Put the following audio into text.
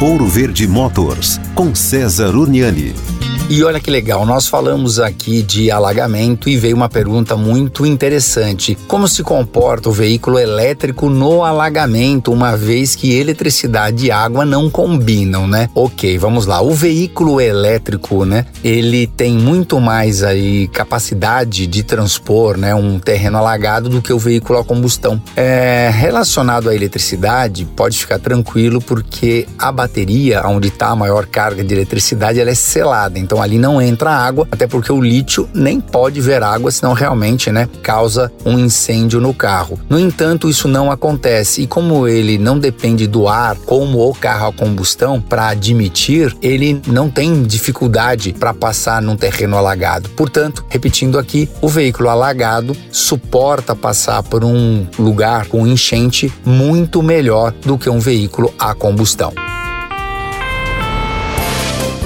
Ouro Verde Motors, com César Uniani. E olha que legal, nós falamos aqui de alagamento e veio uma pergunta muito interessante. Como se comporta o veículo elétrico no alagamento, uma vez que eletricidade e água não combinam, né? Ok, vamos lá. O veículo elétrico, né? Ele tem muito mais aí capacidade de transpor, né? Um terreno alagado do que o veículo a combustão. É, relacionado à eletricidade, pode ficar tranquilo porque a bateria, onde está a maior carga de eletricidade, ela é selada. Então ali não entra água, até porque o lítio nem pode ver água, senão realmente, né, causa um incêndio no carro. No entanto, isso não acontece e como ele não depende do ar, como o carro a combustão, para admitir, ele não tem dificuldade para passar num terreno alagado. Portanto, repetindo aqui, o veículo alagado suporta passar por um lugar com enchente muito melhor do que um veículo a combustão.